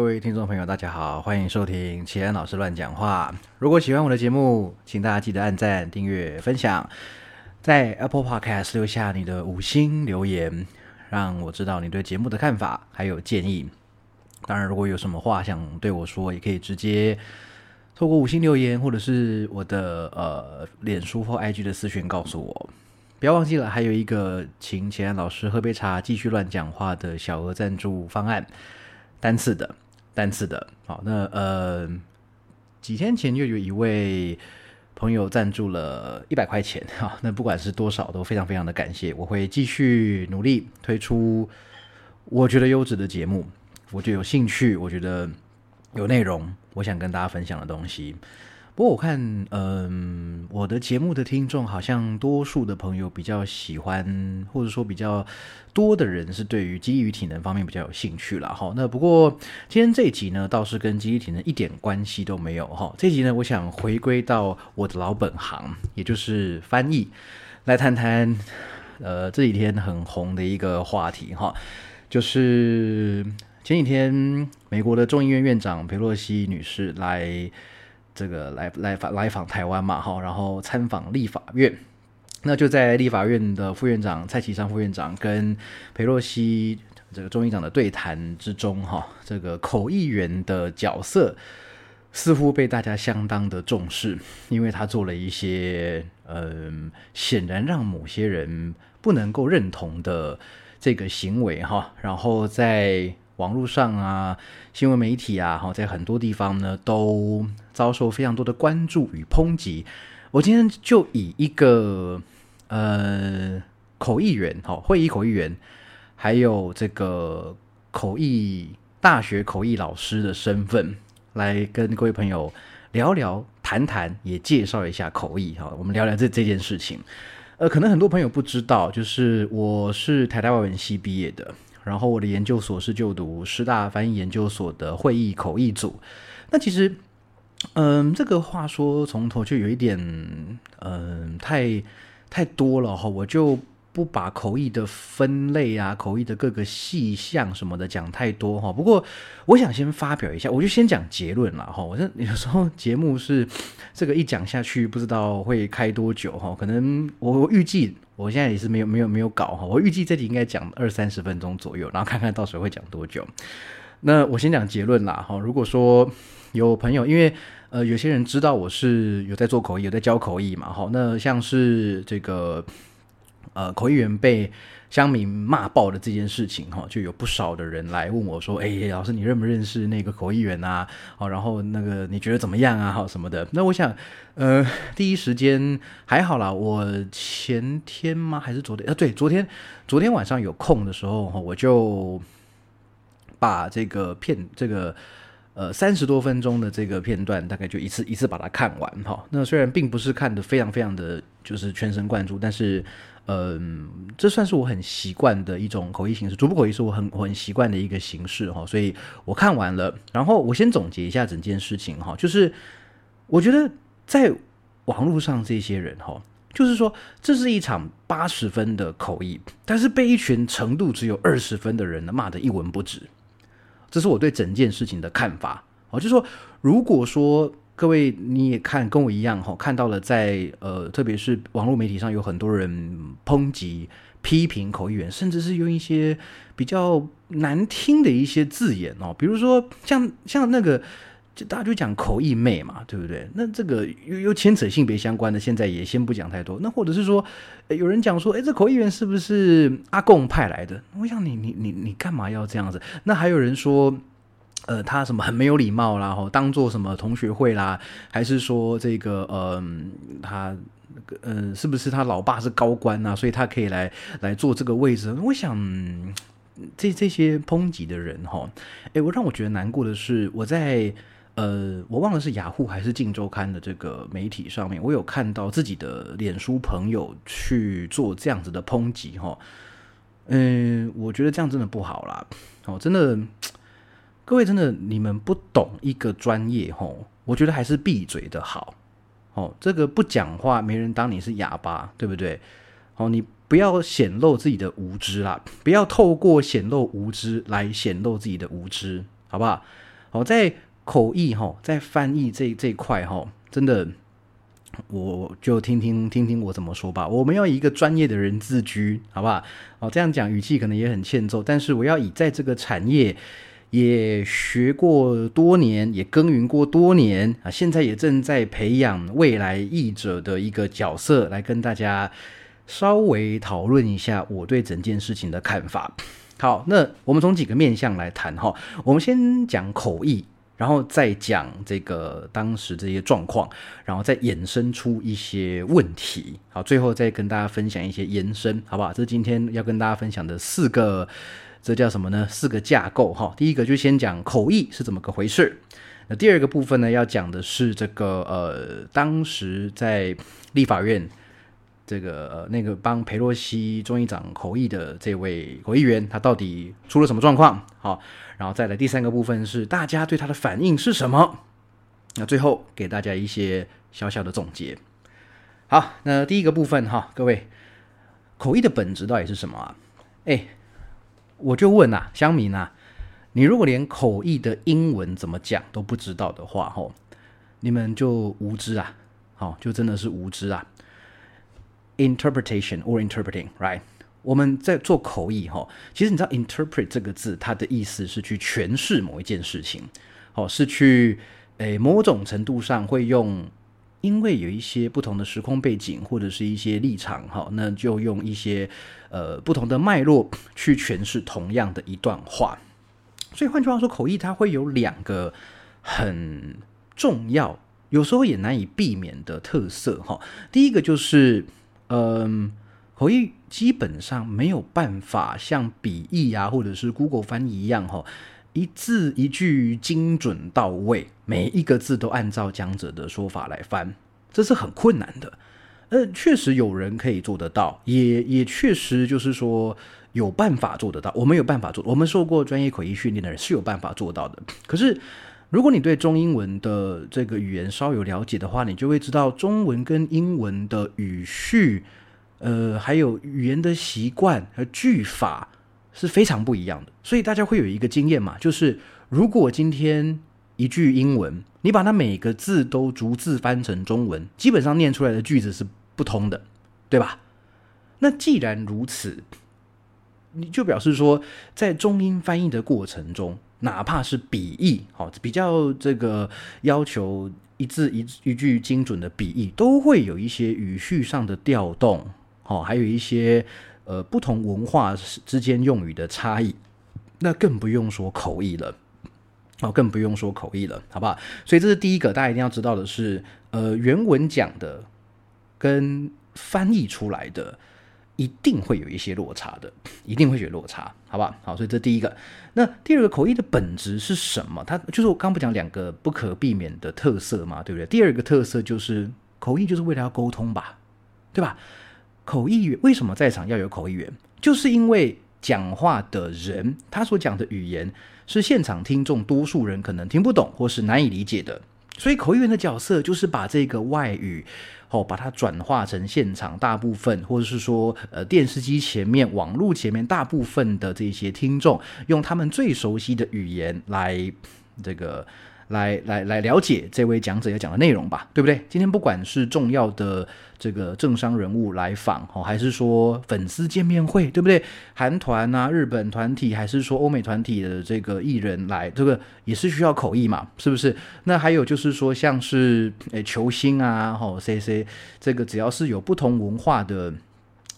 各位听众朋友，大家好，欢迎收听齐安老师乱讲话。如果喜欢我的节目，请大家记得按赞、订阅、分享，在 Apple Podcast 留下你的五星留言，让我知道你对节目的看法还有建议。当然，如果有什么话想对我说，也可以直接透过五星留言，或者是我的呃脸书或 IG 的私讯告诉我。不要忘记了，还有一个请钱安老师喝杯茶，继续乱讲话的小额赞助方案，单次的，单次的。好，那呃几天前就有一位朋友赞助了一百块钱，哈，那不管是多少，都非常非常的感谢。我会继续努力推出我觉得优质的节目，我觉得有兴趣，我觉得有内容，我想跟大家分享的东西。不过我看，嗯，我的节目的听众好像多数的朋友比较喜欢，或者说比较多的人是对于肌力与体能方面比较有兴趣了哈。那不过今天这一集呢，倒是跟肌力体能一点关系都没有哈。这集呢，我想回归到我的老本行，也就是翻译，来谈谈呃这几天很红的一个话题哈，就是前几天美国的众议院院长佩洛西女士来。这个来来访来访台湾嘛，哈，然后参访立法院，那就在立法院的副院长蔡其昌副院长跟裴洛西这个众议长的对谈之中，哈，这个口译员的角色似乎被大家相当的重视，因为他做了一些嗯，显然让某些人不能够认同的这个行为，哈，然后在。网络上啊，新闻媒体啊，哈，在很多地方呢都遭受非常多的关注与抨击。我今天就以一个呃口译员，哈，会议口译员，还有这个口译大学口译老师的身份，来跟各位朋友聊聊、谈谈，也介绍一下口译，哈，我们聊聊这这件事情。呃，可能很多朋友不知道，就是我是台大外文系毕业的。然后我的研究所是就读师大翻译研究所的会议口译组。那其实，嗯，这个话说从头就有一点，嗯，太太多了哈，我就。不把口译的分类啊，口译的各个细项什么的讲太多哈。不过我想先发表一下，我就先讲结论了哈。我这有时候节目是这个一讲下去，不知道会开多久哈。可能我预计我现在也是没有没有没有搞哈。我预计这里应该讲二三十分钟左右，然后看看到时候会讲多久。那我先讲结论啦哈。如果说有朋友，因为呃有些人知道我是有在做口译，有在教口译嘛哈。那像是这个。呃，口译员被乡民骂爆的这件事情，哈，就有不少的人来问我说：“哎，老师，你认不认识那个口译员啊？哦，然后那个你觉得怎么样啊？哈，什么的？”那我想，呃，第一时间还好啦。我前天吗？还是昨天？啊，对，昨天，昨天晚上有空的时候，哈，我就把这个片，这个呃三十多分钟的这个片段，大概就一次一次把它看完，哈。那虽然并不是看的非常非常的就是全神贯注，但是。嗯，这算是我很习惯的一种口译形式，逐步口译是我很我很习惯的一个形式哈，所以我看完了，然后我先总结一下整件事情哈，就是我觉得在网络上这些人哈，就是说这是一场八十分的口译，但是被一群程度只有二十分的人骂得一文不值，这是我对整件事情的看法哦，就是说如果说。各位，你也看跟我一样哈，看到了在呃，特别是网络媒体上有很多人抨击、批评口译员，甚至是用一些比较难听的一些字眼哦，比如说像像那个，就大家就讲口译妹嘛，对不对？那这个又又牵扯性别相关的，现在也先不讲太多。那或者是说，有人讲说，哎，这口译员是不是阿贡派来的？我想你你你你干嘛要这样子？那还有人说。呃，他什么很没有礼貌啦，吼，当做什么同学会啦，还是说这个，嗯，他，呃，是不是他老爸是高官啊，所以他可以来来做这个位置？我想，这这些抨击的人，哈，哎，我让我觉得难过的是，我在呃，我忘了是雅虎还是镜周刊的这个媒体上面，我有看到自己的脸书朋友去做这样子的抨击，哈，嗯，我觉得这样真的不好啦，哦，真的。各位真的，你们不懂一个专业吼，我觉得还是闭嘴的好。哦，这个不讲话，没人当你是哑巴，对不对？哦，你不要显露自己的无知啦，不要透过显露无知来显露自己的无知。好不好？好，在口译哈，在翻译这这一块哈，真的，我就听听听听我怎么说吧。我们要以一个专业的人自居，好不好？哦，这样讲语气可能也很欠揍，但是我要以在这个产业也学过多年，也耕耘过多年啊，现在也正在培养未来译者的一个角色，来跟大家稍微讨论一下我对整件事情的看法。好，那我们从几个面向来谈哈。我们先讲口译，然后再讲这个当时这些状况，然后再衍生出一些问题。好，最后再跟大家分享一些延伸，好不好？这是今天要跟大家分享的四个，这叫什么呢？四个架构哈。第一个就先讲口译是怎么个回事。那第二个部分呢，要讲的是这个呃，当时在立法院。这个，那个帮裴洛西众议长口译的这位口译员，他到底出了什么状况？好，然后再来第三个部分是大家对他的反应是什么？那最后给大家一些小小的总结。好，那第一个部分哈，各位口译的本质到底是什么啊？哎，我就问呐，乡民呐，你如果连口译的英文怎么讲都不知道的话，吼，你们就无知啊，好，就真的是无知啊。Interpretation or interpreting, right？我们在做口译哈，其实你知道 interpret 这个字，它的意思是去诠释某一件事情，哦，是去诶某种程度上会用，因为有一些不同的时空背景或者是一些立场哈，那就用一些呃不同的脉络去诠释同样的一段话。所以换句话说，口译它会有两个很重要，有时候也难以避免的特色哈。第一个就是。嗯，口译基本上没有办法像笔译啊，或者是 Google 翻译一样，哈，一字一句精准到位，每一个字都按照讲者的说法来翻，这是很困难的。呃，确实有人可以做得到，也也确实就是说有办法做得到。我们有办法做，我们受过专业口译训练的人是有办法做到的。可是。如果你对中英文的这个语言稍有了解的话，你就会知道中文跟英文的语序，呃，还有语言的习惯和句法是非常不一样的。所以大家会有一个经验嘛，就是如果今天一句英文，你把它每个字都逐字翻成中文，基本上念出来的句子是不通的，对吧？那既然如此，你就表示说，在中英翻译的过程中。哪怕是笔译，好比较这个要求一字一一句精准的笔译，都会有一些语序上的调动，好，还有一些呃不同文化之间用语的差异，那更不用说口译了，哦，更不用说口译了，好不好？所以这是第一个，大家一定要知道的是，呃，原文讲的跟翻译出来的。一定会有一些落差的，一定会有落差，好不好？好，所以这第一个。那第二个口译的本质是什么？它就是我刚不讲两个不可避免的特色嘛，对不对？第二个特色就是口译就是为了要沟通吧，对吧？口译员为什么在场要有口译员？就是因为讲话的人他所讲的语言是现场听众多数人可能听不懂或是难以理解的，所以口译员的角色就是把这个外语。哦，把它转化成现场大部分，或者是说，呃，电视机前面、网络前面大部分的这些听众，用他们最熟悉的语言来这个。来来来了解这位讲者要讲的内容吧，对不对？今天不管是重要的这个政商人物来访哦，还是说粉丝见面会，对不对？韩团啊、日本团体，还是说欧美团体的这个艺人来，这个也是需要口译嘛，是不是？那还有就是说，像是诶球星啊，吼 C C，这个只要是有不同文化的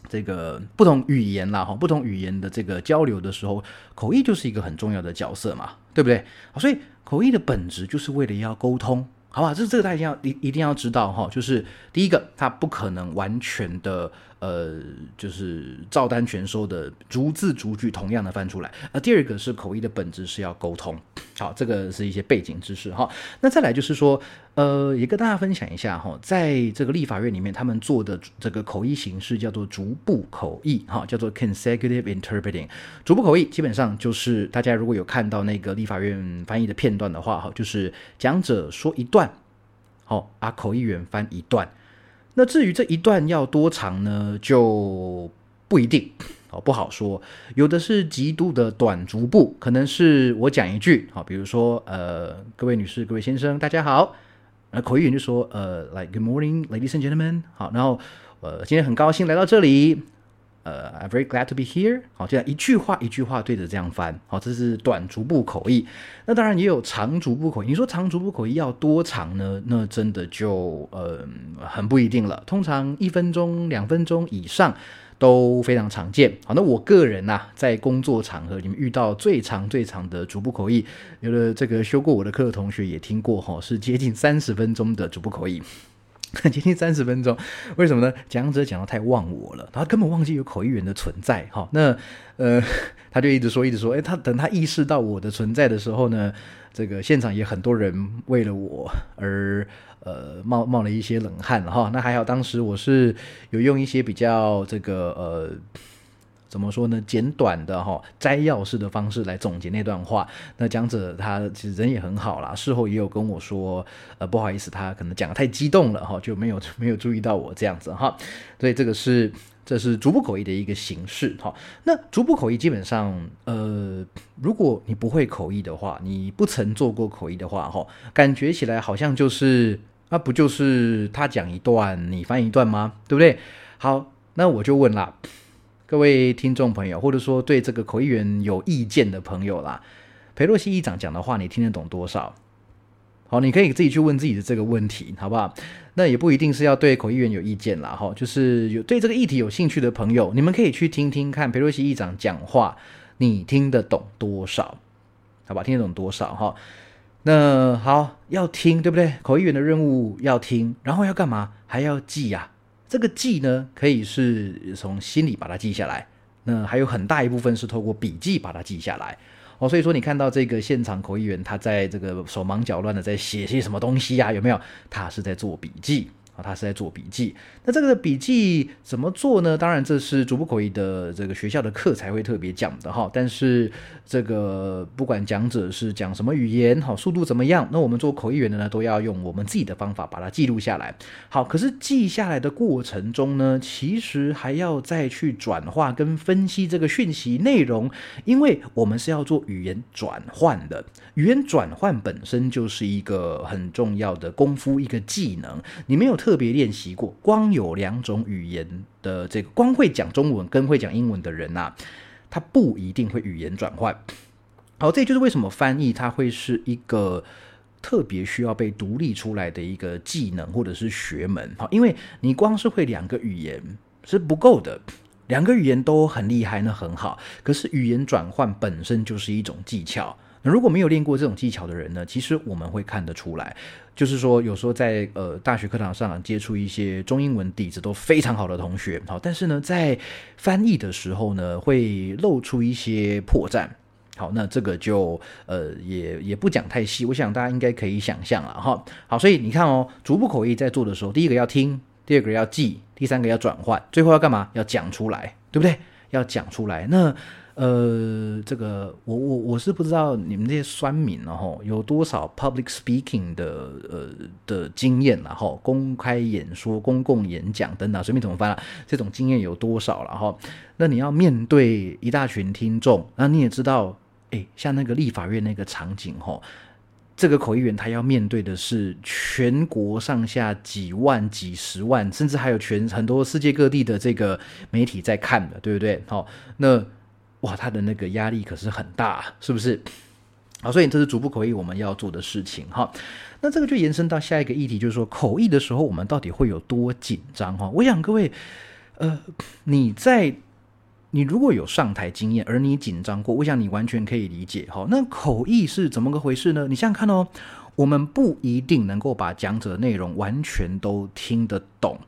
这个不同语言啦，哈，不同语言的这个交流的时候，口译就是一个很重要的角色嘛，对不对？所以。口译的本质就是为了要沟通，好吧？这这个大家一定要一一定要知道哈。就是第一个，它不可能完全的。呃，就是照单全收的，逐字逐句同样的翻出来。而第二个是口译的本质是要沟通，好，这个是一些背景知识哈。那再来就是说，呃，也跟大家分享一下哈，在这个立法院里面，他们做的这个口译形式叫做逐步口译，哈，叫做 consecutive interpreting。逐步口译基本上就是大家如果有看到那个立法院翻译的片段的话，哈，就是讲者说一段，好，啊，口译员翻一段。那至于这一段要多长呢，就不一定哦，不好说。有的是极度的短足步，可能是我讲一句，好，比如说，呃，各位女士、各位先生，大家好。那口译员就说，呃，like good morning, ladies and gentlemen。好，然后，呃，今天很高兴来到这里。呃，I'm very glad to be here。好，这样一句话一句话对着这样翻。好，这是短逐步口译。那当然也有长逐步口译。你说长逐步口译要多长呢？那真的就呃很不一定了。通常一分钟、两分钟以上都非常常见。好，那我个人呐，在工作场合里面遇到最长最长的逐步口译，有的这个修过我的课的同学也听过哈，是接近三十分钟的逐步口译。接近三十分钟，为什么呢？讲者讲的太忘我了，他根本忘记有口译员的存在。哈，那呃，他就一直说，一直说，哎，他等他意识到我的存在的时候呢，这个现场也很多人为了我而呃冒冒了一些冷汗哈。那还好，当时我是有用一些比较这个呃。怎么说呢？简短的哈摘要式的方式来总结那段话。那讲者他其实人也很好啦，事后也有跟我说，呃，不好意思，他可能讲的太激动了哈，就没有 没有注意到我这样子哈。所以这个是这是逐步口译的一个形式哈。那逐步口译基本上，呃，如果你不会口译的话，你不曾做过口译的话哈，感觉起来好像就是那不就是他讲一段，你翻译一段吗？对不对？好，那我就问啦。各位听众朋友，或者说对这个口译员有意见的朋友啦，裴洛西议长讲的话，你听得懂多少？好，你可以自己去问自己的这个问题，好不好？那也不一定是要对口译员有意见啦，哈，就是有对这个议题有兴趣的朋友，你们可以去听听看裴洛西议长讲话，你听得懂多少？好吧，听得懂多少？哈，那好，要听对不对？口译员的任务要听，然后要干嘛？还要记呀。这个记呢，可以是从心里把它记下来，那还有很大一部分是透过笔记把它记下来哦。所以说，你看到这个现场口译员他在这个手忙脚乱的在写些什么东西呀？有没有？他是在做笔记。他是在做笔记。那这个笔记怎么做呢？当然，这是逐步口译的这个学校的课才会特别讲的哈。但是这个不管讲者是讲什么语言，好，速度怎么样，那我们做口译员的呢，都要用我们自己的方法把它记录下来。好，可是记下来的过程中呢，其实还要再去转化跟分析这个讯息内容，因为我们是要做语言转换的。语言转换本身就是一个很重要的功夫，一个技能。你没有特特别练习过，光有两种语言的这个，光会讲中文跟会讲英文的人呐，他不一定会语言转换。好，这就是为什么翻译它会是一个特别需要被独立出来的一个技能或者是学门。好，因为你光是会两个语言是不够的，两个语言都很厉害，那很好。可是语言转换本身就是一种技巧。那如果没有练过这种技巧的人呢？其实我们会看得出来，就是说有时候在呃大学课堂上接触一些中英文底子都非常好的同学，好，但是呢在翻译的时候呢会露出一些破绽。好，那这个就呃也也不讲太细，我想大家应该可以想象了哈。好，所以你看哦，逐步口译在做的时候，第一个要听，第二个要记，第三个要转换，最后要干嘛？要讲出来，对不对？要讲出来，那。呃，这个我我我是不知道你们这些酸民然后有多少 public speaking 的呃的经验然后公开演说、公共演讲等等，随便怎么翻了，这种经验有多少了哈？那你要面对一大群听众，那你也知道，哎，像那个立法院那个场景哈，这个口译员他要面对的是全国上下几万、几十万，甚至还有全很多世界各地的这个媒体在看的，对不对？好，那。哇，他的那个压力可是很大，是不是？好，所以这是逐步口译我们要做的事情哈。那这个就延伸到下一个议题，就是说口译的时候我们到底会有多紧张哈？我想各位，呃，你在你如果有上台经验，而你紧张过，我想你完全可以理解哈。那口译是怎么个回事呢？你想想看哦，我们不一定能够把讲者内容完全都听得懂。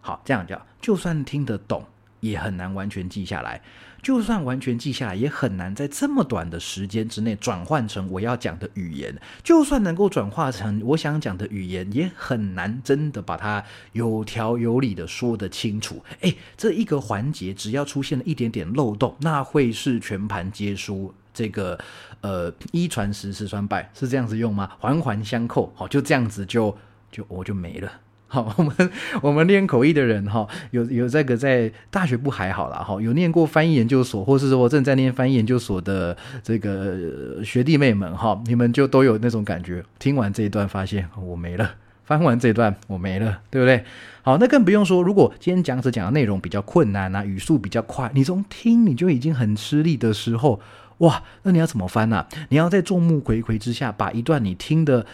好，这样讲，就算听得懂，也很难完全记下来。就算完全记下来，也很难在这么短的时间之内转换成我要讲的语言。就算能够转化成我想讲的语言，也很难真的把它有条有理的说得清楚。诶，这一个环节只要出现了一点点漏洞，那会是全盘皆输。这个呃，一传十，十传百，是这样子用吗？环环相扣，好，就这样子就就我就没了。好，我们我们练口译的人哈，有有这个在大学部还好啦，哈，有念过翻译研究所，或是说正在念翻译研究所的这个学弟妹们哈，你们就都有那种感觉。听完这一段，发现我没了；翻完这一段，我没了，对不对？好，那更不用说，如果今天讲者讲的内容比较困难啊，语速比较快，你从听你就已经很吃力的时候，哇，那你要怎么翻呢？你要在众目睽睽之下，把一段你听的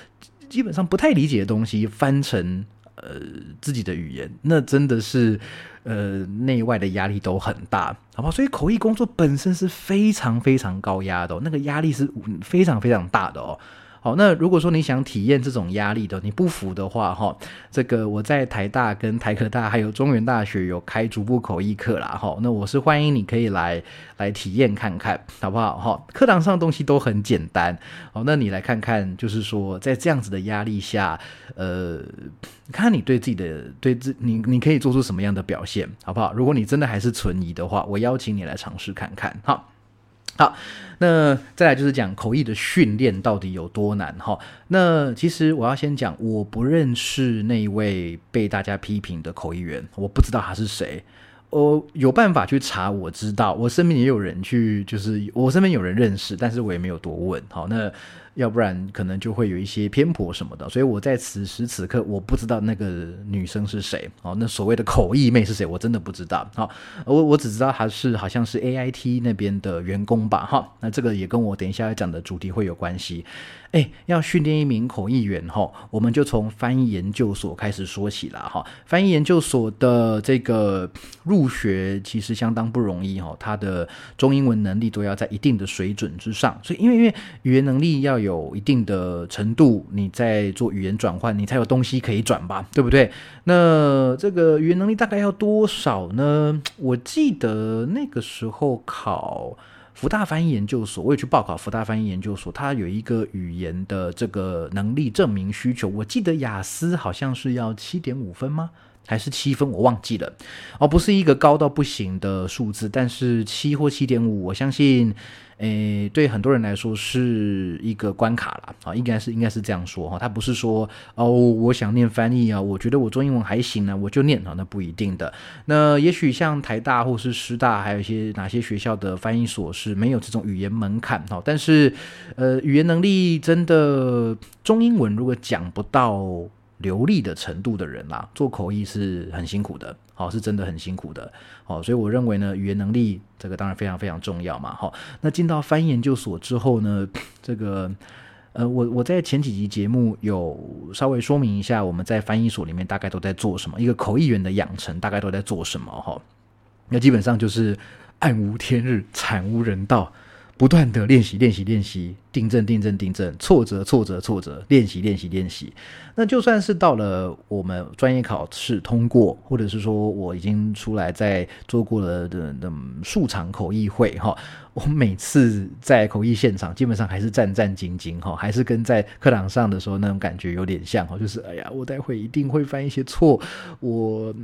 基本上不太理解的东西翻成。呃，自己的语言，那真的是呃内外的压力都很大，好不好？所以口译工作本身是非常非常高压的，那个压力是非常非常大的哦。好，那如果说你想体验这种压力的，你不服的话，哈，这个我在台大、跟台科大还有中原大学有开逐步口译课啦，哈，那我是欢迎你可以来来体验看看，好不好？哈，课堂上的东西都很简单，好，那你来看看，就是说在这样子的压力下，呃，看你对自己的对自你你可以做出什么样的表现，好不好？如果你真的还是存疑的话，我邀请你来尝试看看，好。好，那再来就是讲口译的训练到底有多难哈？那其实我要先讲，我不认识那一位被大家批评的口译员，我不知道他是谁。我有办法去查，我知道我身边也有人去，就是我身边有人认识，但是我也没有多问。好，那。要不然可能就会有一些偏颇什么的，所以我在此时此刻我不知道那个女生是谁哦，那所谓的口译妹是谁，我真的不知道。好，我我只知道她是好像是 A I T 那边的员工吧。哈，那这个也跟我等一下要讲的主题会有关系。哎，要训练一名口译员哈，我们就从翻译研究所开始说起了哈。翻译研究所的这个入学其实相当不容易哈，他的中英文能力都要在一定的水准之上，所以因为因为语言能力要有一定的程度，你在做语言转换，你才有东西可以转吧，对不对？那这个语言能力大概要多少呢？我记得那个时候考。福大翻译研究所，我也去报考福大翻译研究所，它有一个语言的这个能力证明需求。我记得雅思好像是要七点五分吗？还是七分？我忘记了。哦，不是一个高到不行的数字，但是七或七点五，我相信。诶，对很多人来说是一个关卡了啊，应该是应该是这样说哈，他不是说哦，我想念翻译啊，我觉得我中英文还行呢，我就念啊，那不一定的。那也许像台大或是师大，还有一些哪些学校的翻译所是没有这种语言门槛哈，但是呃，语言能力真的中英文如果讲不到。流利的程度的人啦，做口译是很辛苦的，好，是真的很辛苦的，好，所以我认为呢，语言能力这个当然非常非常重要嘛，好，那进到翻译研究所之后呢，这个呃，我我在前几集节目有稍微说明一下，我们在翻译所里面大概都在做什么，一个口译员的养成大概都在做什么，哈，那基本上就是暗无天日，惨无人道。不断的练习，练习，练习，订正，订正，订正，挫折，挫折，挫折，练习，练习，练习。那就算是到了我们专业考试通过，或者是说我已经出来在做过了的的数场口译会，哈。我每次在口译现场，基本上还是战战兢兢哈，还是跟在课堂上的时候那种感觉有点像哈，就是哎呀，我待会一定会犯一些错。我，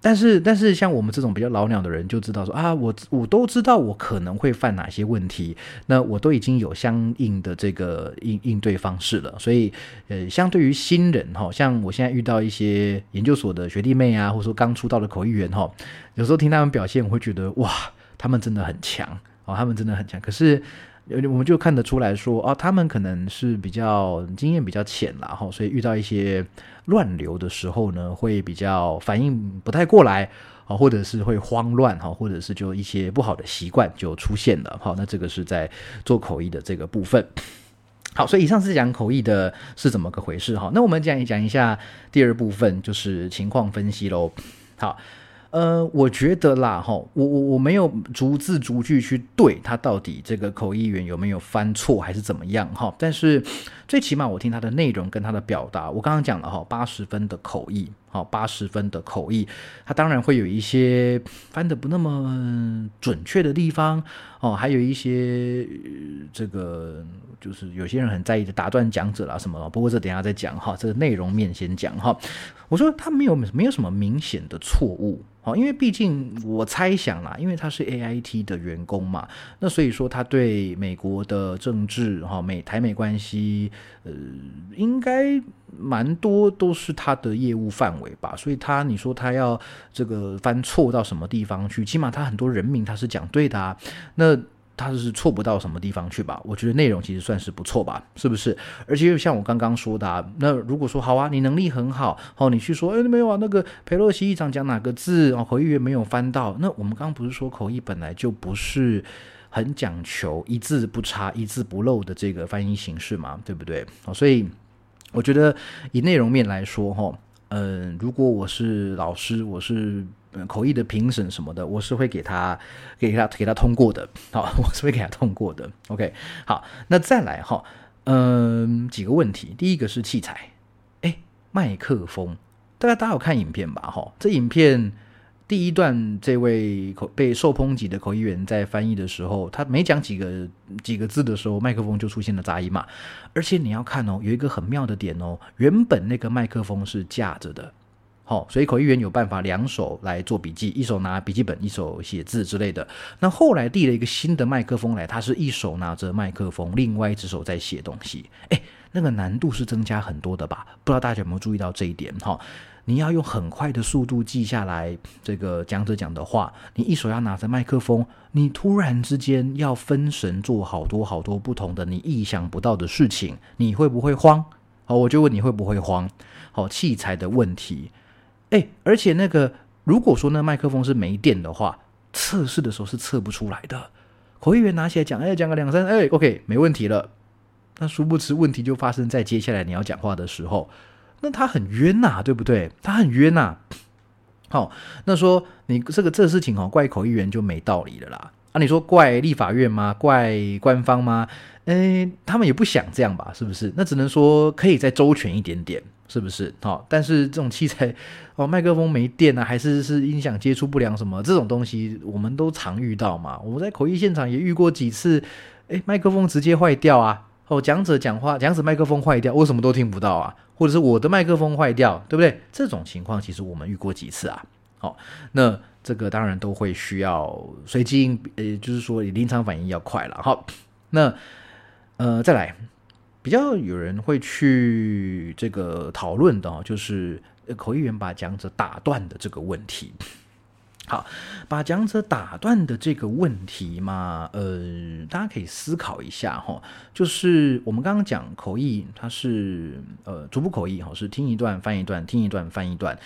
但是但是像我们这种比较老鸟的人就知道说啊，我我都知道我可能会犯哪些问题，那我都已经有相应的这个应应对方式了。所以呃，相对于新人哈，像我现在遇到一些研究所的学弟妹啊，或者说刚出道的口译员哈，有时候听他们表现，我会觉得哇，他们真的很强。哦，他们真的很强，可是我们就看得出来说，哦，他们可能是比较经验比较浅了哈，所以遇到一些乱流的时候呢，会比较反应不太过来啊，或者是会慌乱哈，或者是就一些不好的习惯就出现了好，那这个是在做口译的这个部分。好，所以以上是讲口译的是怎么个回事哈，那我们讲一讲一下第二部分，就是情况分析喽。好。呃，我觉得啦，哈，我我我没有逐字逐句去对他到底这个口译员有没有翻错还是怎么样哈，但是最起码我听他的内容跟他的表达，我刚刚讲了哈，八十分的口译，好，八十分的口译，他当然会有一些翻的不那么准确的地方哦，还有一些这个就是有些人很在意的打断讲者啦什么，不过这等下再讲哈，这个内容面先讲哈，我说他没有没有什么明显的错误。好，因为毕竟我猜想啦，因为他是 A I T 的员工嘛，那所以说他对美国的政治哈美台美关系，呃，应该蛮多都是他的业务范围吧，所以他你说他要这个翻错到什么地方去，起码他很多人名他是讲对的啊，那。他是错不到什么地方去吧？我觉得内容其实算是不错吧，是不是？而且又像我刚刚说的，啊那如果说好啊，你能力很好，哦，你去说，哎，没有啊，那个佩洛西议长讲哪个字哦，口译员没有翻到，那我们刚刚不是说口译本来就不是很讲求一字不差、一字不漏的这个翻译形式嘛，对不对？哦，所以我觉得以内容面来说，哈，嗯，如果我是老师，我是。嗯口译的评审什么的，我是会给他给他给他通过的，好，我是会给他通过的。OK，好，那再来哈，嗯，几个问题，第一个是器材，哎，麦克风，大家大家有看影片吧？哈，这影片第一段，这位口被受抨击的口译员在翻译的时候，他没讲几个几个字的时候，麦克风就出现了杂音嘛。而且你要看哦，有一个很妙的点哦，原本那个麦克风是架着的。好，所以口译员有办法两手来做笔记，一手拿笔记本，一手写字之类的。那后来递了一个新的麦克风来，他是一手拿着麦克风，另外一只手在写东西。哎，那个难度是增加很多的吧？不知道大家有没有注意到这一点？哈，你要用很快的速度记下来这个讲者讲的话，你一手要拿着麦克风，你突然之间要分神做好多好多不同的你意想不到的事情，你会不会慌？好，我就问你会不会慌？好，器材的问题。哎，而且那个，如果说那麦克风是没电的话，测试的时候是测不出来的。口译员拿起来讲，哎，讲个两三，哎，OK，没问题了。那殊不知问题就发生在接下来你要讲话的时候，那他很冤呐，对不对？他很冤呐。好，那说你这个这事情哦，怪口译员就没道理了啦。啊，你说怪立法院吗？怪官方吗？哎，他们也不想这样吧？是不是？那只能说可以再周全一点点。是不是？好，但是这种器材 哦，麦克风没电啊，还是是音响接触不良什么这种东西，我们都常遇到嘛。我们在口译现场也遇过几次，哎，麦克风直接坏掉啊！哦，讲者讲话，讲者麦克风坏掉，我什么都听不到啊，或者是我的麦克风坏掉，对不对？这种情况其实我们遇过几次啊。好，那这个当然都会需要随机应，呃，就是说临场反应要快了。好，那呃，再来。比较有人会去这个讨论的，就是口译员把讲者打断的这个问题。好，把讲者打断的这个问题嘛，呃，大家可以思考一下哈。就是我们刚刚讲口译，它是呃逐步口译哈，是听一段翻一段，听一段翻一段。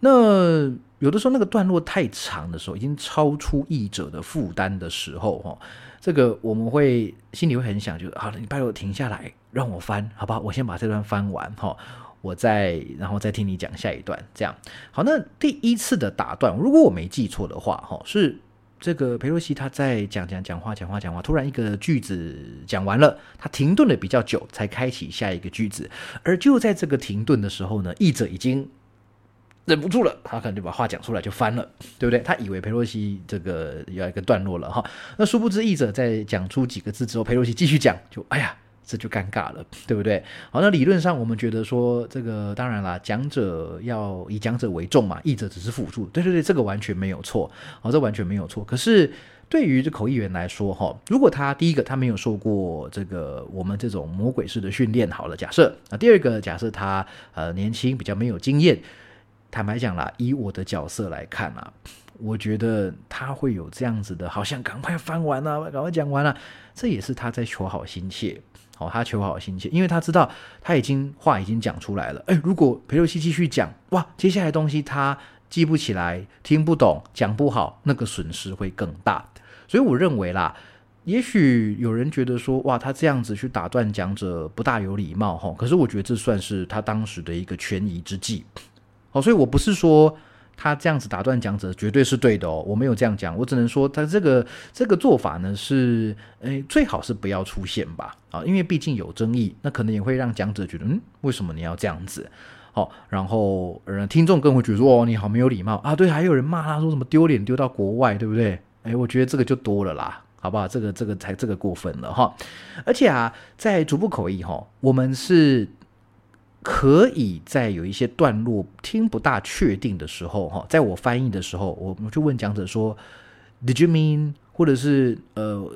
那有的时候那个段落太长的时候，已经超出译者的负担的时候哈。这个我们会心里会很想，就好了，你拜托停下来，让我翻，好吧？我先把这段翻完哈，我再然后再听你讲下一段，这样好。那第一次的打断，如果我没记错的话，哈，是这个裴洛西他在讲讲讲话讲话讲话，突然一个句子讲完了，他停顿的比较久，才开启下一个句子，而就在这个停顿的时候呢，译者已经。忍不住了，他可能就把话讲出来就翻了，对不对？他以为佩洛西这个要一个段落了哈，那殊不知译者在讲出几个字之后，佩洛西继续讲，就哎呀，这就尴尬了，对不对？好，那理论上我们觉得说这个当然啦，讲者要以讲者为重嘛，译者只是辅助，对对对，这个完全没有错，好，这完全没有错。可是对于这口译员来说哈，如果他第一个他没有受过这个我们这种魔鬼式的训练，好了，假设啊，第二个假设他呃年轻比较没有经验。坦白讲啦，以我的角色来看啊，我觉得他会有这样子的，好像赶快翻完了，赶快讲完了，这也是他在求好心切，哦，他求好心切，因为他知道他已经话已经讲出来了，哎，如果裴洛西继续讲，哇，接下来东西他记不起来，听不懂，讲不好，那个损失会更大，所以我认为啦，也许有人觉得说，哇，他这样子去打断讲者不大有礼貌，哈，可是我觉得这算是他当时的一个权宜之计。好，所以我不是说他这样子打断讲者绝对是对的哦，我没有这样讲，我只能说他这个这个做法呢是，诶，最好是不要出现吧，啊，因为毕竟有争议，那可能也会让讲者觉得，嗯，为什么你要这样子？好，然后呃，听众更会觉得说，哦，你好没有礼貌啊，对，还有人骂他说什么丢脸丢到国外，对不对？诶，我觉得这个就多了啦，好不好？这个这个才这个过分了哈，而且啊，在逐步口译哈，我们是。可以在有一些段落听不大确定的时候，哈，在我翻译的时候，我我就问讲者说，Did you mean？或者是呃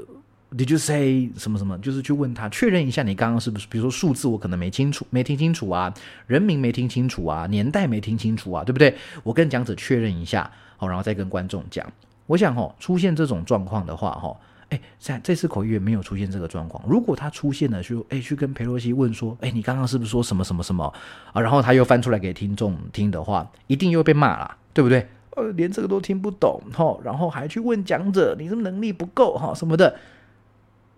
，Did you say 什么什么？就是去问他确认一下，你刚刚是不是？比如说数字我可能没清楚，没听清楚啊，人名没听清楚啊，年代没听清楚啊，对不对？我跟讲者确认一下，好，然后再跟观众讲。我想哦，出现这种状况的话，哈。哎，在这次口译员没有出现这个状况。如果他出现了，就哎去跟裴洛西问说，哎，你刚刚是不是说什么什么什么啊？然后他又翻出来给听众听的话，一定又被骂了，对不对？呃，连这个都听不懂哈，然后还去问讲者，你是能力不够哈什么的？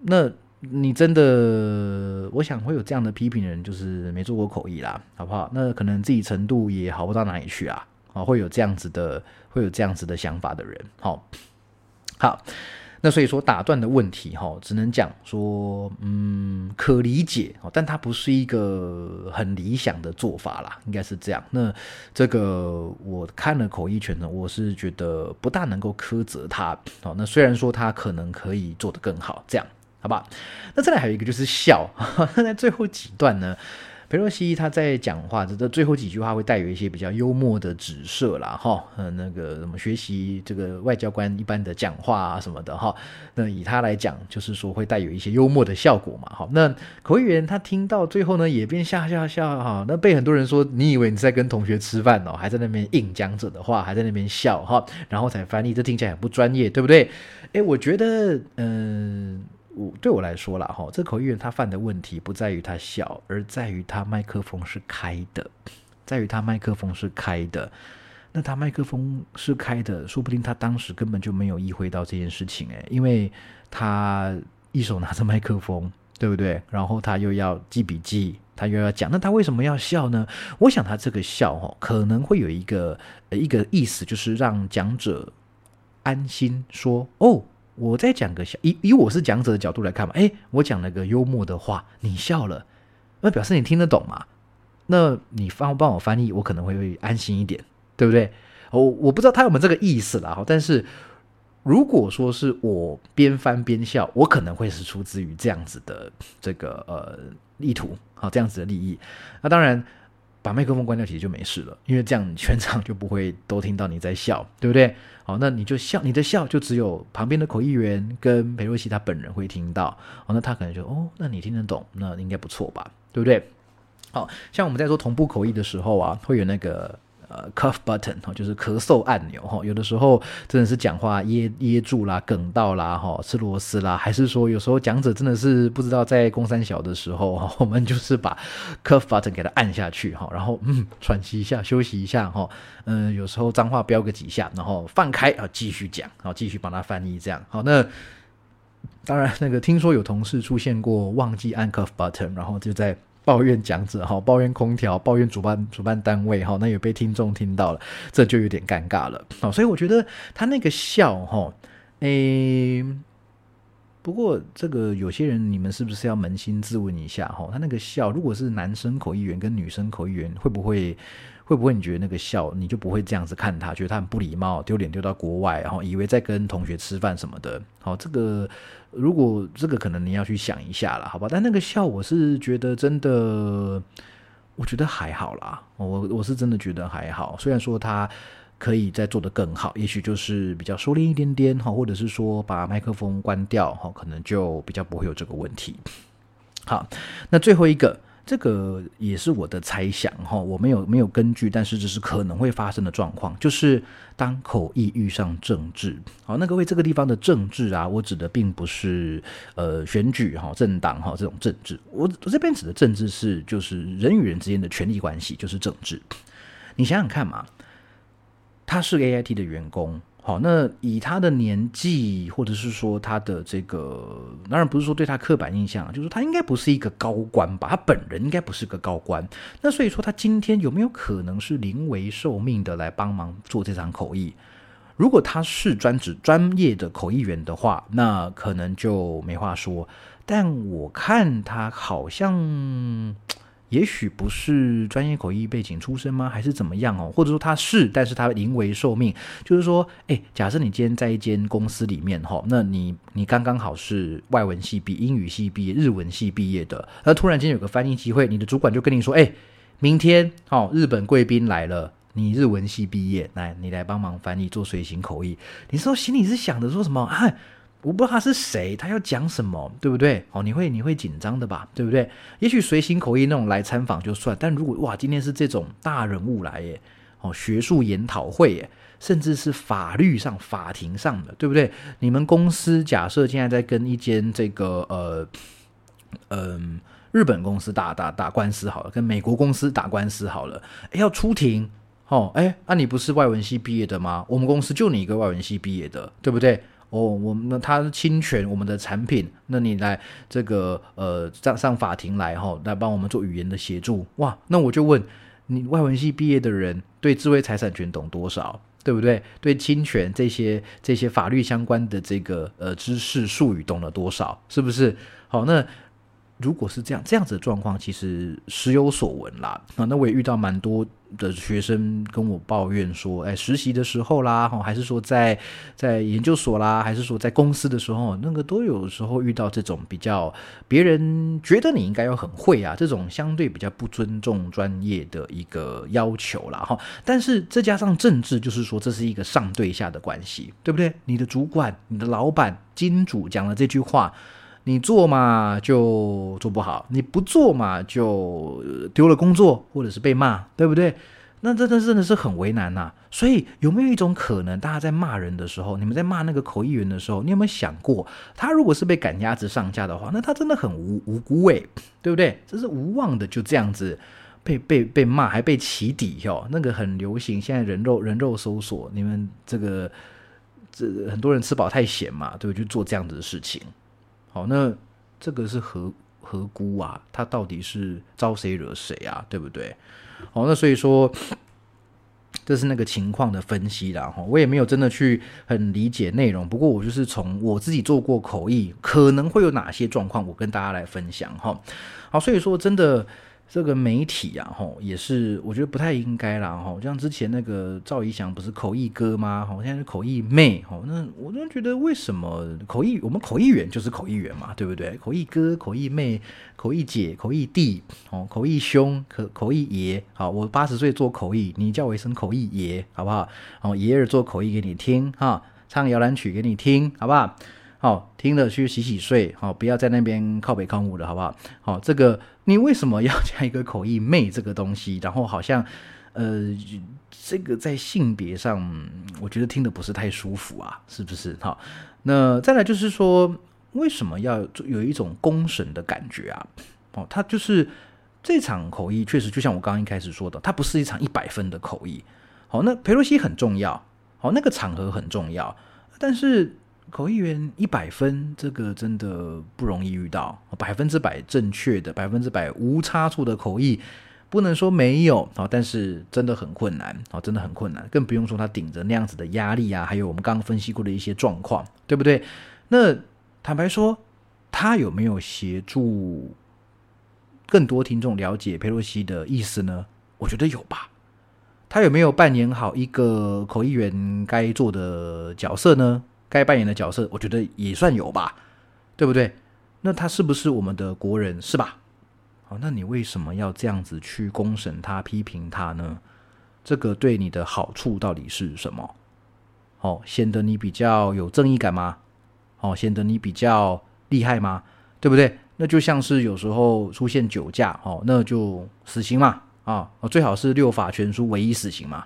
那你真的，我想会有这样的批评人，就是没做过口译啦，好不好？那可能自己程度也好不到哪里去啊，啊，会有这样子的，会有这样子的想法的人，好，好。那所以说打断的问题哈，只能讲说，嗯，可理解哦，但它不是一个很理想的做法啦，应该是这样。那这个我看了口译权呢，我是觉得不大能够苛责他哦。那虽然说他可能可以做得更好，这样好吧？那再来还有一个就是笑，那在最后几段呢。裴洛西他在讲话的这最后几句话会带有一些比较幽默的指涉啦，哈，呃，那个什么学习这个外交官一般的讲话啊什么的，哈，那以他来讲，就是说会带有一些幽默的效果嘛，哈，那口译员他听到最后呢，也变笑笑笑，哈，那被很多人说你以为你在跟同学吃饭哦，还在那边硬讲者的话，还在那边笑，哈，然后才翻译，这听起来很不专业，对不对？诶，我觉得，嗯。我对我来说啦，哈，这口译员他犯的问题不在于他笑，而在于他麦克风是开的，在于他麦克风是开的。那他麦克风是开的，说不定他当时根本就没有意会到这件事情，诶，因为他一手拿着麦克风，对不对？然后他又要记笔记，他又要讲，那他为什么要笑呢？我想他这个笑，哈，可能会有一个一个意思，就是让讲者安心说，哦。我再讲个笑，以以我是讲者的角度来看嘛，哎，我讲了个幽默的话，你笑了，那表示你听得懂嘛？那你帮帮我翻译，我可能会安心一点，对不对？我我不知道他有没有这个意思啦，但是如果说是我边翻边笑，我可能会是出自于这样子的这个呃意图，好，这样子的利益。那当然。把麦克风关掉，其实就没事了，因为这样全场就不会 都听到你在笑，对不对？好，那你就笑，你的笑就只有旁边的口译员跟裴若曦他本人会听到，哦，那他可能就哦，那你听得懂，那应该不错吧，对不对？好像我们在做同步口译的时候啊，会有那个。呃，cough button 哈，就是咳嗽按钮哈。有的时候真的是讲话噎噎住啦、梗到啦、哈吃螺丝啦，还是说有时候讲者真的是不知道在公三小的时候哈，我们就是把 cough button 给它按下去哈，然后嗯喘息一下、休息一下哈。嗯，有时候脏话飙个几下，然后放开啊继续讲，然后继续帮他翻译这样。好，那当然那个听说有同事出现过忘记按 cough button，然后就在。抱怨讲者哈，抱怨空调，抱怨主办主办单位哈，那也被听众听到了，这就有点尴尬了，所以我觉得他那个笑哈，诶，不过这个有些人你们是不是要扪心自问一下哈？他那个笑，如果是男生口译员跟女生口译员，会不会？会不会你觉得那个笑，你就不会这样子看他，觉得他很不礼貌，丢脸丢到国外，然后以为在跟同学吃饭什么的。好，这个如果这个可能你要去想一下了，好吧？但那个笑，我是觉得真的，我觉得还好啦。我我是真的觉得还好，虽然说他可以再做得更好，也许就是比较收敛一点点哈，或者是说把麦克风关掉哈，可能就比较不会有这个问题。好，那最后一个。这个也是我的猜想哈，我没有没有根据，但是这是可能会发生的状况，就是当口译遇上政治，好，那各位这个地方的政治啊，我指的并不是呃选举哈、政党哈这种政治，我我这边指的政治是就是人与人之间的权力关系，就是政治。你想想看嘛，他是 A I T 的员工。好，那以他的年纪，或者是说他的这个，当然不是说对他刻板印象，就是他应该不是一个高官吧？他本人应该不是个高官。那所以说，他今天有没有可能是临危受命的来帮忙做这场口译？如果他是专职专业的口译员的话，那可能就没话说。但我看他好像。也许不是专业口译背景出身吗？还是怎么样哦？或者说他是，但是他临危受命，就是说，哎，假设你今天在一间公司里面哈，那你你刚刚好是外文系毕、英语系毕业、日文系毕业的，那突然间有个翻译机会，你的主管就跟你说，哎，明天哦，日本贵宾来了，你日文系毕业，来你来帮忙翻译做随行口译，你说心里是想着说什么啊？我不知道他是谁，他要讲什么，对不对？哦，你会你会紧张的吧，对不对？也许随行口译那种来参访就算，但如果哇，今天是这种大人物来耶，哦，学术研讨会耶，甚至是法律上法庭上的，对不对？你们公司假设现在在跟一间这个呃嗯日本公司打打打官司好了，跟美国公司打官司好了，要出庭哦，哎，那你不是外文系毕业的吗？我们公司就你一个外文系毕业的，对不对？哦，我们那他侵权我们的产品，那你来这个呃上上法庭来哈，来帮我们做语言的协助哇？那我就问你，外文系毕业的人对智慧财产权懂多少？对不对？对侵权这些这些法律相关的这个呃知识术语懂了多少？是不是？好，那。如果是这样，这样子的状况，其实时有所闻啦。啊，那我也遇到蛮多的学生跟我抱怨说，哎，实习的时候啦，哈，还是说在在研究所啦，还是说在公司的时候，那个都有时候遇到这种比较别人觉得你应该要很会啊，这种相对比较不尊重专业的一个要求啦，哈。但是再加上政治，就是说这是一个上对下的关系，对不对？你的主管、你的老板、金主讲了这句话。你做嘛就做不好，你不做嘛就丢了工作，或者是被骂，对不对？那真的真的是很为难呐。所以有没有一种可能，大家在骂人的时候，你们在骂那个口译员的时候，你有没有想过，他如果是被赶鸭子上架的话，那他真的很无无辜诶，对不对？这是无望的，就这样子被被被骂，还被起底哟。那个很流行，现在人肉人肉搜索，你们这个这很多人吃饱太闲嘛，对不对？就做这样子的事情。好，那这个是何何辜啊？他到底是招谁惹谁啊？对不对？好，那所以说，这是那个情况的分析啦。哈，我也没有真的去很理解内容，不过我就是从我自己做过口译，可能会有哪些状况，我跟大家来分享哈。好，所以说真的。这个媒体啊，吼，也是我觉得不太应该啦，吼，像之前那个赵怡翔不是口译哥吗？吼，现在是口译妹，吼，那我就觉得为什么口译我们口译员就是口译员嘛，对不对？口译哥、口译妹、口译姐、口译弟，哦，口译兄、口口译爷，好，我八十岁做口译，你叫我一声口译爷，好不好？哦，爷儿做口译给你听，哈，唱摇篮曲给你听，好不好？好，听了去洗洗睡，好，不要在那边靠北靠母的，好不好？好，这个你为什么要加一个口译妹这个东西？然后好像，呃，这个在性别上，我觉得听的不是太舒服啊，是不是？好，那再来就是说，为什么要有一种公审的感觉啊？哦，他就是这场口译确实就像我刚刚一开始说的，它不是一场一百分的口译。好，那佩洛西很重要，好，那个场合很重要，但是。口译员一百分，这个真的不容易遇到百分之百正确的、百分之百无差错的口译，不能说没有啊，但是真的很困难啊，真的很困难，更不用说他顶着那样子的压力啊，还有我们刚刚分析过的一些状况，对不对？那坦白说，他有没有协助更多听众了解佩洛西的意思呢？我觉得有吧。他有没有扮演好一个口译员该做的角色呢？该扮演的角色，我觉得也算有吧，对不对？那他是不是我们的国人，是吧？好，那你为什么要这样子去公审他、批评他呢？这个对你的好处到底是什么？哦，显得你比较有正义感吗？哦，显得你比较厉害吗？对不对？那就像是有时候出现酒驾，哦，那就死刑嘛，啊，最好是六法全书唯一死刑嘛。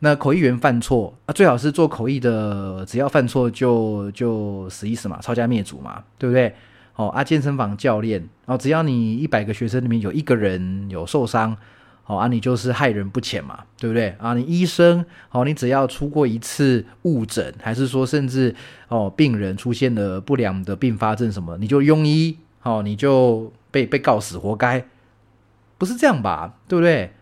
那口译员犯错啊，最好是做口译的，只要犯错就就死一死嘛，抄家灭族嘛，对不对？哦啊，健身房教练哦，只要你一百个学生里面有一个人有受伤，哦啊，你就是害人不浅嘛，对不对？啊，你医生哦，你只要出过一次误诊，还是说甚至哦病人出现了不良的并发症什么，你就庸医，哦，你就被被告死，活该，不是这样吧？对不对？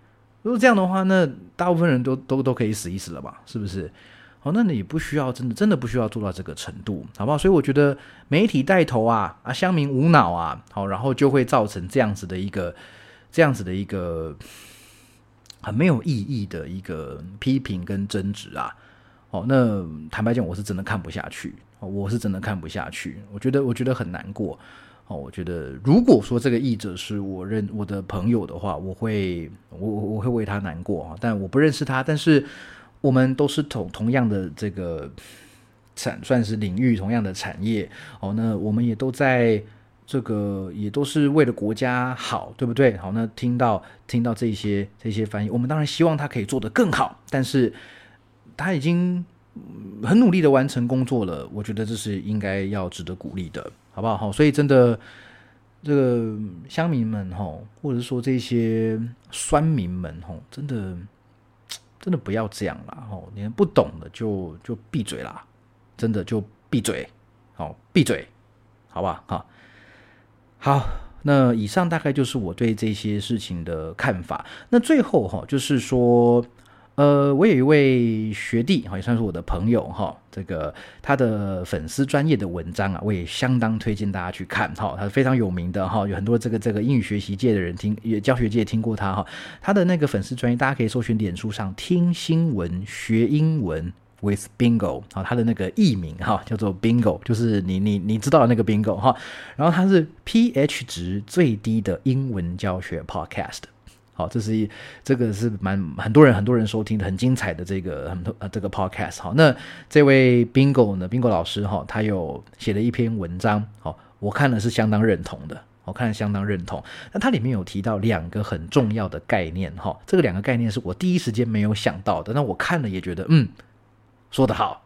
如果这样的话，那大部分人都都都可以死一死了吧？是不是？好，那你不需要真的真的不需要做到这个程度，好不好？所以我觉得媒体带头啊啊，乡民无脑啊，好，然后就会造成这样子的一个这样子的一个很没有意义的一个批评跟争执啊。哦，那坦白讲，我是真的看不下去，我是真的看不下去。我觉得我觉得很难过。哦，我觉得如果说这个译者是我认我的朋友的话，我会我我我会为他难过啊。但我不认识他，但是我们都是同同样的这个产算是领域同样的产业哦。那我们也都在这个也都是为了国家好，对不对？好，那听到听到这些这些翻译，我们当然希望他可以做得更好，但是他已经很努力的完成工作了，我觉得这是应该要值得鼓励的。好不好？好，所以真的，这个乡民们哈，或者说这些酸民们哈，真的，真的不要这样啦！吼，你们不懂的就就闭嘴啦，真的就闭嘴，好，闭嘴，好吧？好，好，那以上大概就是我对这些事情的看法。那最后哈，就是说。呃，我有一位学弟，哈，也算是我的朋友，哈，这个他的粉丝专业的文章啊，我也相当推荐大家去看，哈，他是非常有名的，哈，有很多这个这个英语学习界的人听，也教学界听过他，哈，他的那个粉丝专业，大家可以搜寻脸书上听新闻学英文 with Bingo，好，他的那个艺名哈叫做 Bingo，就是你你你知道的那个 Bingo 哈，然后他是 pH 值最低的英文教学 podcast。好，这是一这个是蛮很多人很多人收听的很精彩的这个很多呃这个 podcast 好，那这位 Bingo 呢，Bingo 老师哈，他有写了一篇文章，好，我看了是相当认同的，我看相当认同。那它里面有提到两个很重要的概念哈，这个两个概念是我第一时间没有想到的，那我看了也觉得嗯，说得好，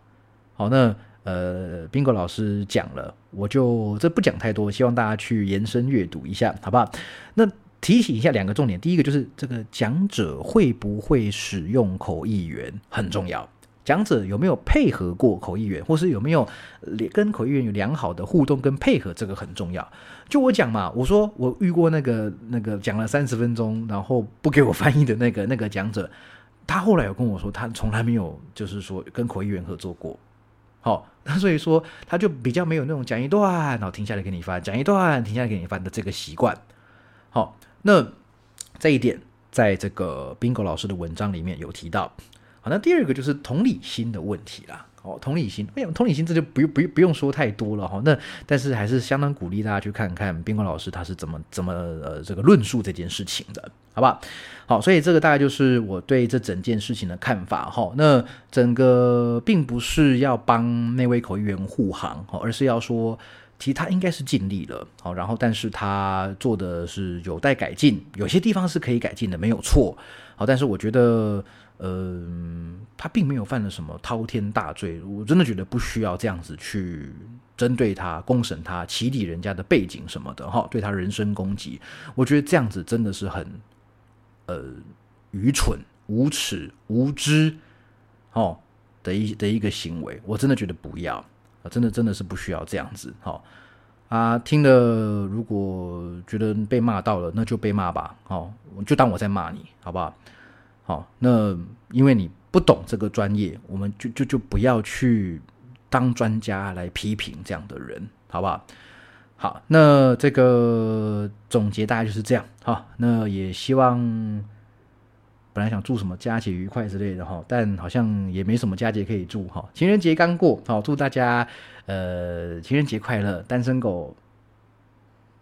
好，那呃，Bingo 老师讲了，我就这不讲太多，希望大家去延伸阅读一下，好不好？那。提醒一下两个重点，第一个就是这个讲者会不会使用口译员很重要，讲者有没有配合过口译员，或是有没有跟口译员有良好的互动跟配合，这个很重要。就我讲嘛，我说我遇过那个那个讲了三十分钟，然后不给我翻译的那个那个讲者，他后来有跟我说，他从来没有就是说跟口译员合作过。好，那所以说他就比较没有那种讲一段然后停下来给你翻，讲一段停下来给你翻的这个习惯。好。那这一点，在这个 Bingo 老师的文章里面有提到。好，那第二个就是同理心的问题啦。哦，同理心，哎呀，同理心这就不用不用不用说太多了哈。那但是还是相当鼓励大家去看看宾馆老师他是怎么怎么呃这个论述这件事情的，好吧？好，所以这个大概就是我对这整件事情的看法哈。那整个并不是要帮那位口译员护航，而是要说。其实他应该是尽力了，好，然后但是他做的是有待改进，有些地方是可以改进的，没有错，好，但是我觉得，呃，他并没有犯了什么滔天大罪，我真的觉得不需要这样子去针对他、公审他、起底人家的背景什么的，哈，对他人身攻击，我觉得这样子真的是很，呃，愚蠢、无耻、无知，哦的一的一个行为，我真的觉得不要。啊，真的真的是不需要这样子，好啊，听了如果觉得被骂到了，那就被骂吧，好，就当我在骂你，好不好？好，那因为你不懂这个专业，我们就就就不要去当专家来批评这样的人，好不好？好，那这个总结大概就是这样，好，那也希望。本来想祝什么佳节愉快之类的哈，但好像也没什么佳节可以祝哈。情人节刚过，好祝大家呃情人节快乐。单身狗，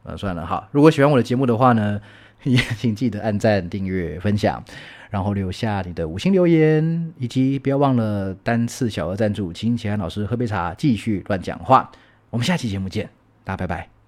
呃算了哈。如果喜欢我的节目的话呢，也请记得按赞、订阅、分享，然后留下你的五星留言，以及不要忘了单次小额赞助，请启安老师喝杯茶，继续乱讲话。我们下期节目见，大家拜拜。